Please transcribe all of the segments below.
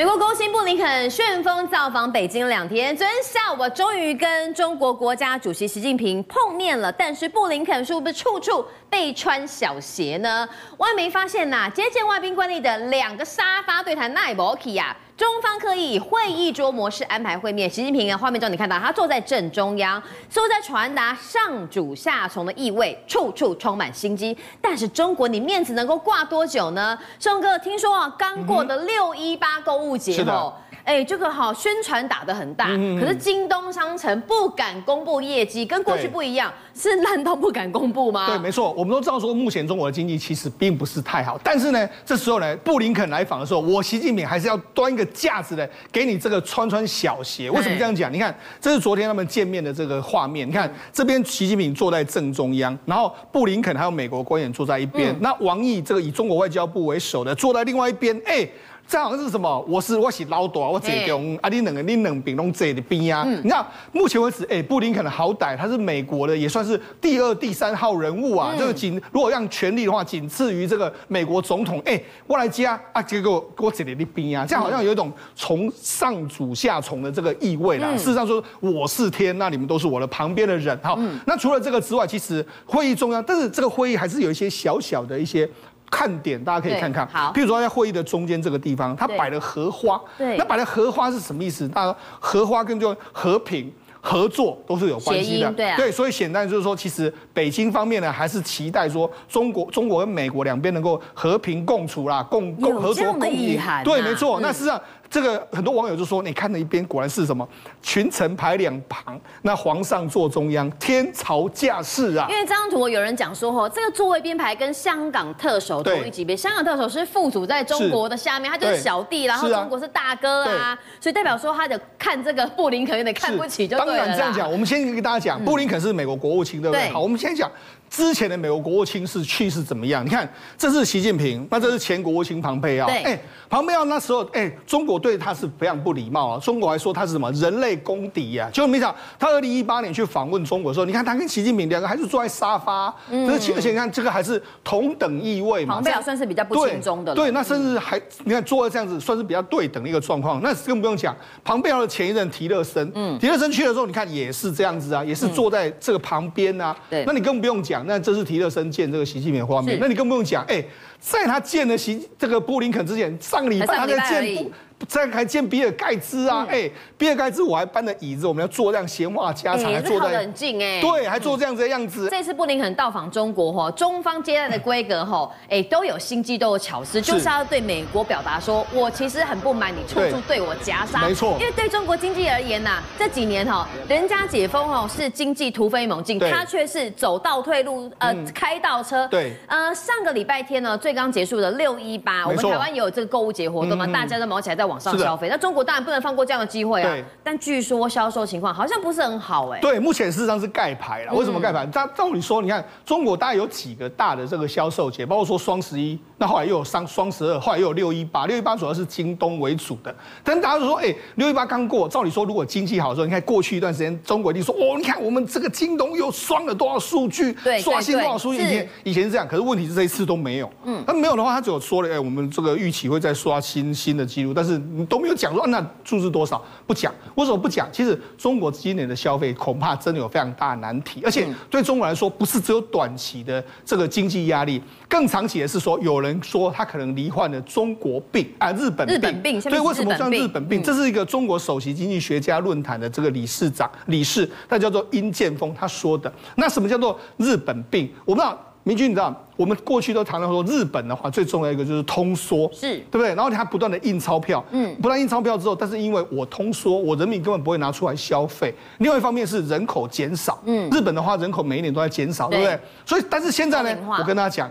美国国务卿布林肯旋风造访北京两天，昨天下午终于跟中国国家主席习近平碰面了。但是布林肯是不是处处被穿小鞋呢？外媒发现呐、接见外宾惯例的两个沙发对谈奈博基呀。中方刻意以会议桌模式安排会面，习近平啊画面中你看到他坐在正中央，似乎在传达上主下从的意味，处处充满心机。但是中国，你面子能够挂多久呢？宋哥，听说啊，刚过的六一八购物节哦。哎，这个好宣传打得很大，嗯、可是京东商城不敢公布业绩，跟过去不一样，是烂到不敢公布吗？对，没错，我们都知道说，目前中国的经济其实并不是太好，但是呢，这时候呢，布林肯来访的时候，我习近平还是要端一个架子的给你这个穿穿小鞋。为什么这样讲？你看，这是昨天他们见面的这个画面，你看这边习近平坐在正中央，然后布林肯还有美国官员坐在一边，嗯、那王毅这个以中国外交部为首的坐在另外一边，哎。这好像是什么？我是我是老大，我这种啊，你两个你两边拢坐的边啊。你看，目前为止，哎，布林肯好歹他是美国的，也算是第二、第三号人物啊。这个仅如果让权力的话，仅次于这个美国总统。哎，我来接啊，结果我坐的你边啊，这样好像有一种从上主下从的这个意味啦。事实上说，我是天，那你们都是我的旁边的人。好，那除了这个之外，其实会议中央，但是这个会议还是有一些小小的一些。看点大家可以看看，好，譬如说在会议的中间这个地方，它摆了荷花，对，那摆了荷花是什么意思？大家荷花跟就和平合作都是有关系的，对啊，对，所以显然就是说，其实北京方面呢，还是期待说中国中国跟美国两边能够和平共处啦，共共合作共赢，对，没错，那事实上。这个很多网友就说：“你看那一边果然是什么？群臣排两旁，那皇上坐中央，天朝架势啊！”因为这张图有人讲说：“吼，这个座位编排跟香港特首同一级别，香港特首是副总在中国的下面，他就是小弟，然后中国是大哥啊，所以代表说他的看这个布林肯有点看不起，就对了。当然这样讲，我们先跟大家讲，布林肯是美国国务卿，对不对？好，我们先讲。”之前的美国国务卿是去世怎么样？你看，这是习近平，那这是前国务卿庞佩奥。哎，庞佩奥那时候，哎，中国对他是非常不礼貌啊。中国还说他是什么人类公敌呀？结果没想，他二零一八年去访问中国的时候，你看他跟习近平两个还是坐在沙发，嗯，而且而且你看这个还是同等意位嘛。庞佩奥算是比较不亲中的。对，那甚至还你看坐在这样子，算是比较对等的一个状况。那更不用讲，庞佩奥的前一任提勒森，嗯，提勒森去的时候，你看也是这样子啊，也是坐在这个旁边啊。对，那你更不用讲，那这是提勒森。见这个习近平的画面，那你更不用讲，哎、欸，在他见了习这个布林肯之前，上个礼拜他在见。再还见比尔盖茨啊，哎、比尔盖茨我还搬了椅子，我们要坐这样闲话家常，还坐得很近哎，对，还坐这样子的样子。这次布林肯到访中国哈，中方接待的规格哈，哎，都有心机，都有巧思，就是要对美国表达说，我其实很不满你处处对我夹杀，没错。因为对中国经济而言呐，这几年哈，人家解封哦是经济突飞猛进，他却是走倒退路，呃，开倒车。对，呃，上个礼拜天呢，最刚结束的六一八，我们台湾也有这个购物节活动嘛，大家都忙起来在。往上消费，那中国当然不能放过这样的机会啊。但据说销售情况好像不是很好哎。对，目前事实上是盖牌了。为什么盖牌？照照理说，你看中国大概有几个大的这个销售节，包括说双十一，那后来又有双双十二，后来又有六一八。六一八主要是京东为主的。但大家都说，哎，六一八刚过，照理说如果经济好的时候，你看过去一段时间，中国一定说，哦，你看我们这个京东又刷了多少数据，刷新多少数据。以前以前是这样，可是问题是这一次都没有。嗯，那没有的话，他只有说了，哎，我们这个预期会再刷新新的记录，但是。你都没有讲说那数字多少，不讲，为什么不讲？其实中国今年的消费恐怕真的有非常大的难题，而且对中国来说，不是只有短期的这个经济压力，更长期的是说，有人说他可能罹患了中国病啊，日本病。日本病。对，为什么算日本病？这是一个中国首席经济学家论坛的这个理事长理事，他叫做殷建峰他说的。那什么叫做日本病？我不知道。明君，你知道，我们过去都谈到说，日本的话最重要一个就是通缩，是对不对？然后它不断的印钞票，嗯，不断印钞票之后，但是因为我通缩，我人民根本不会拿出来消费。另外一方面是人口减少，嗯，日本的话人口每一年都在减少，对不对？所以，但是现在呢，我跟大家讲。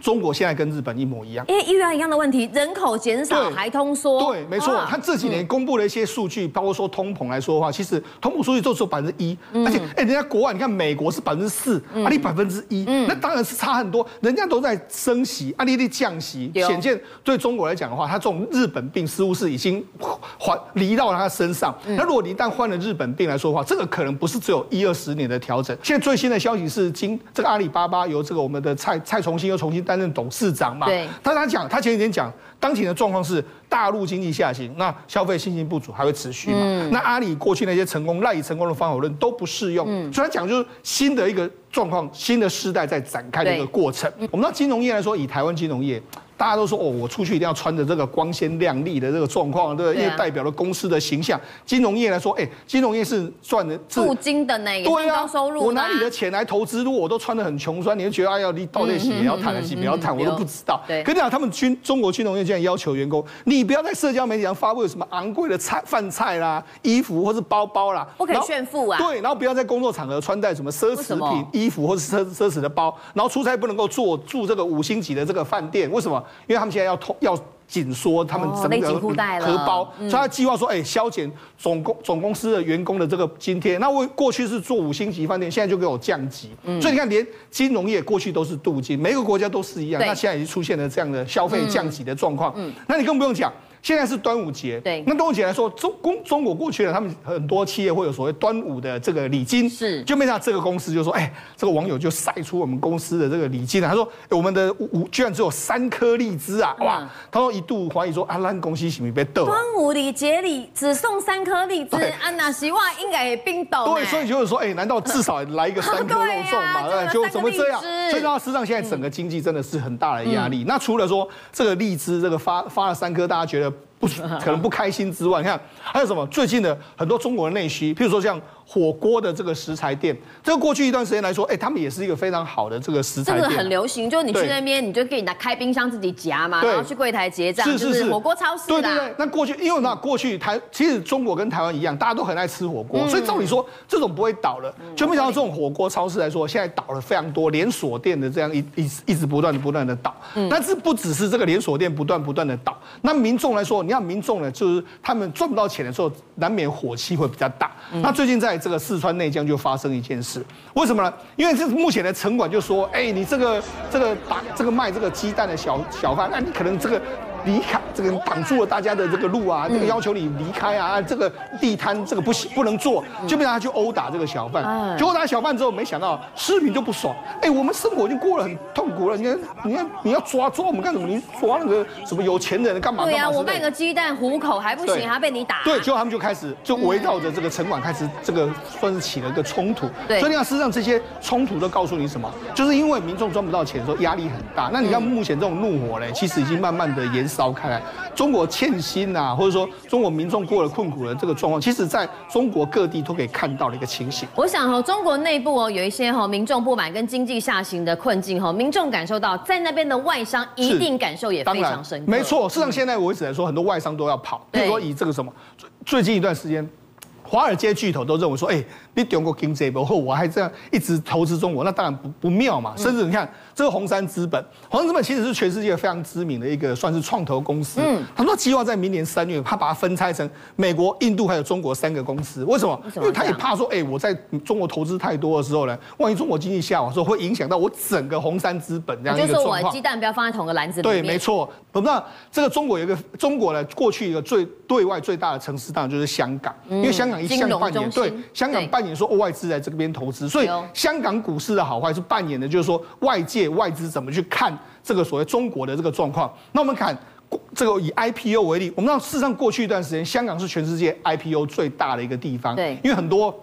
中国现在跟日本一模一样，因为遇到一样的问题，人口减少还通缩。对，没错。他这几年公布了一些数据，包括说通膨来说的话，其实通膨数据就只有百分之一，而且哎，人家国外你看美国是百分之四，啊，你百分之一，那当然是差很多。人家都在升息，啊，你的降息，显见对中国来讲的话，他这种日本病似乎是已经还离到他身上。那如果你一旦换了日本病来说的话，这个可能不是只有一二十年的调整。现在最新的消息是，今这个阿里巴巴由这个我们的蔡蔡崇信又重新担任董事长嘛？对。他他讲，他前几天讲，当前的状况是大陆经济下行，那消费信心不足还会持续嘛？那阿里过去那些成功赖以成功的方法论都不适用。所以他讲就是新的一个状况，新的时代在展开的一个过程。我们知道金融业来说，以台湾金融业。大家都说哦，我出去一定要穿着这个光鲜亮丽的这个状况，对不对？因为代表了公司的形象。金融业来说，哎，金融业是赚的镀金的那个对啊，高收入。我拿你的钱来投资，如果我都穿得很穷酸，你就觉得哎呀，你到底是你要谈还是不要谈？我都不知道。对，跟你讲，他们军中国金融业竟然要求员工，你不要在社交媒体上发布有什么昂贵的菜饭菜啦、衣服或是包包啦，不可以炫富啊。对，然后不要在工作场合穿戴什么奢侈品、衣服或是奢奢侈的包，然后出差不能够坐住这个五星级的这个饭店。为什么？因为他们现在要通。要紧缩他们整个荷包，所以他计划说，哎，削减总公总公司的员工的这个津贴。那我过去是做五星级饭店，现在就给我降级。所以你看，连金融业过去都是镀金，每个国家都是一样。那现在已经出现了这样的消费降级的状况。那你更不用讲。现在是端午节，对，那端午节来说，中公中国过去了，他们很多企业会有所谓端午的这个礼金，是，就没想到这个公司就说，哎，这个网友就晒出我们公司的这个礼金了，他说，我们的五居然只有三颗荔枝啊，哇，他说一度怀疑说，啊，烂公司是不是被逗？端午礼节里只送三颗荔枝，啊，那希望应该也冰冻。对，所以就是说，哎，难道至少来一个三颗肉粽嘛？对，就怎么这样？所以到，事实上现在整个经济真的是很大的压力。那除了说这个荔枝这个发发了三颗，大家觉得。不 可能不开心之外，你看还有什么？最近的很多中国的内需，譬如说像。火锅的这个食材店，这个过去一段时间来说，哎，他们也是一个非常好的这个食材店。这个很流行，就是你去那边，你就可以拿开冰箱自己夹嘛，然后去柜台结账，是是是，火锅超市。对对对，那过去因为那过去台其实中国跟台湾一样，大家都很爱吃火锅，所以照理说这种不会倒了。就没想到这种火锅超市来说，现在倒了非常多连锁店的这样一一一直不断的不断的倒。但是不只是这个连锁店不断不断的倒，那民众来说，你看民众呢，就是他们赚不到钱的时候，难免火气会比较大。那最近在这个四川内。江就发生一件事，为什么呢？因为这目前的城管就说，哎，你这个这个打这个卖这个鸡蛋的小小贩，那你可能这个。离开这个挡住了大家的这个路啊，这个要求你离开啊，这个地摊这个不行不能做，就被他去殴打这个小贩。就殴打小贩之后，没想到市民就不爽，哎，我们生活已经过得很痛苦了，你看，你看你要抓抓我们干什么？你抓那个什么有钱人干嘛？对呀，我卖个鸡蛋糊口还不行，还要被你打。对，结果他们就开始就围绕着这个城管开始这个算是起了一个冲突。对，所以你看，事实上这些冲突都告诉你什么？就是因为民众赚不到钱的时候压力很大。那你看目前这种怒火嘞，其实已经慢慢的延烧开来。中国欠薪呐，或者说中国民众过了困苦的这个状况，其实在中国各地都可以看到的一个情形。我想哈，中国内部哦有一些哈民众不满跟经济下行的困境哈，民众感受到，在那边的外商一定感受也非常深刻。没错，事实上现在为止来说，很多外商都要跑。比如说以这个什么，最近一段时间，华尔街巨头都认为说，哎，你中国经济不好，我还这样一直投资中国，那当然不不妙嘛。甚至你看。这个红杉资本，红杉资本其实是全世界非常知名的一个算是创投公司。嗯，他说计划在明年三月，他把它分拆成美国、印度还有中国三个公司。为什么？因为他也怕说，哎，我在中国投资太多的时候呢，万一中国经济下滑的时候，会影响到我整个红杉资本这样一个状况。就是我鸡蛋不要放在同个篮子里面。对，没错。我们知道这个中国有一个中国呢，过去一个最对外最大的城市当然就是香港，因为香港一向扮演对香港扮演说外资在这边投资，所以香港股市的好坏是扮演的，就是说外界。外资怎么去看这个所谓中国的这个状况？那我们看这个以 IPO 为例，我们知道事实上过去一段时间，香港是全世界 IPO 最大的一个地方，对，因为很多。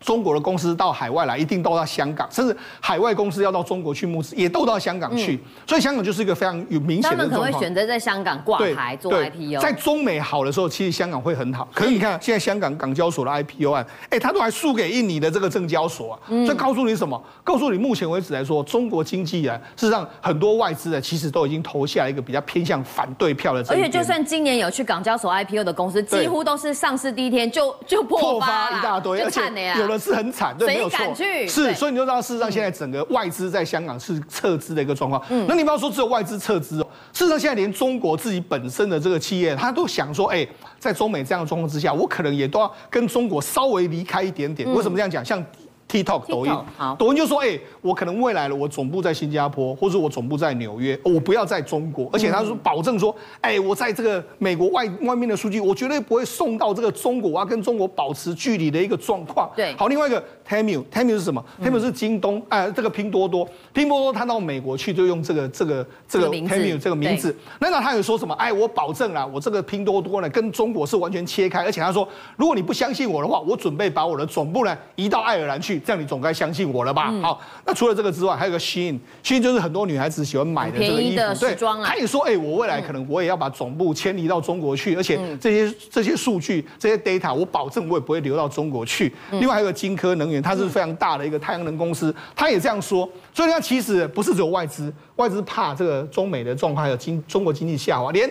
中国的公司到海外来，一定都到香港，甚至海外公司要到中国去募资，也都到香港去。嗯、所以香港就是一个非常有明显的。他们可能会选择在香港挂牌做 IPO。在中美好的时候，其实香港会很好。可是你看，现在香港港交所的 IPO 案，哎，他都还输给印尼的这个证交所啊。嗯、所以告诉你什么？告诉你，目前为止来说，中国经济啊，事实上很多外资啊，其实都已经投下一个比较偏向反对票的。而且，就算今年有去港交所 IPO 的公司，几乎都是上市第一天就就破发一大堆，而且有的是很惨，对。没有错，是，所以你就知道，事实上现在整个外资在香港是撤资的一个状况。嗯，那你不要说只有外资撤资哦，事实上现在连中国自己本身的这个企业，他都想说，哎，在中美这样的状况之下，我可能也都要跟中国稍微离开一点点。为什么这样讲？像。TikTok 抖音，好，抖音就说，哎，我可能未来了，我总部在新加坡，或者我总部在纽约，我不要在中国，而且他说保证说，哎，我在这个美国外外面的数据，我绝对不会送到这个中国，我要跟中国保持距离的一个状况。对，好，另外一个 Temu，Temu 是什么？Temu 是京东，哎，这个拼多多，拼多多他到美国去就用这个这个这个 Temu 这个名字，那那他有说什么？哎，我保证啊，我这个拼多多呢跟中国是完全切开，而且他说，如果你不相信我的话，我准备把我的总部呢移到爱尔兰去。这样你总该相信我了吧？嗯、好，那除了这个之外，还有个 Shein，Shein 就是很多女孩子喜欢买的这个衣服，对，他也说，哎、欸，我未来可能我也要把总部迁移到中国去，而且这些这些数据、这些 data，我保证我也不会流到中国去。另外还有个金科能源，它是非常大的一个太阳能公司，他也这样说。所以你看，其实不是只有外资，外资怕这个中美的状况，还有经中国经济下滑，连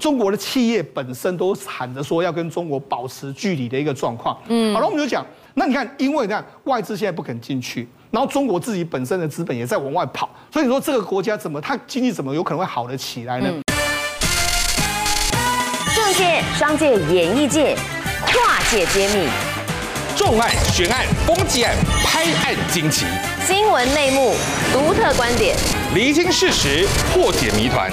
中国的企业本身都喊着说要跟中国保持距离的一个状况。嗯，好了，我们就讲。那你看，因为你看外资现在不肯进去，然后中国自己本身的资本也在往外跑，所以你说这个国家怎么它经济怎么有可能会好得起来呢？嗯、政界、商界、演艺界，跨界揭秘，重案、悬案、攻击案、拍案惊奇，新闻内幕、独特观点，厘清事实，破解谜团。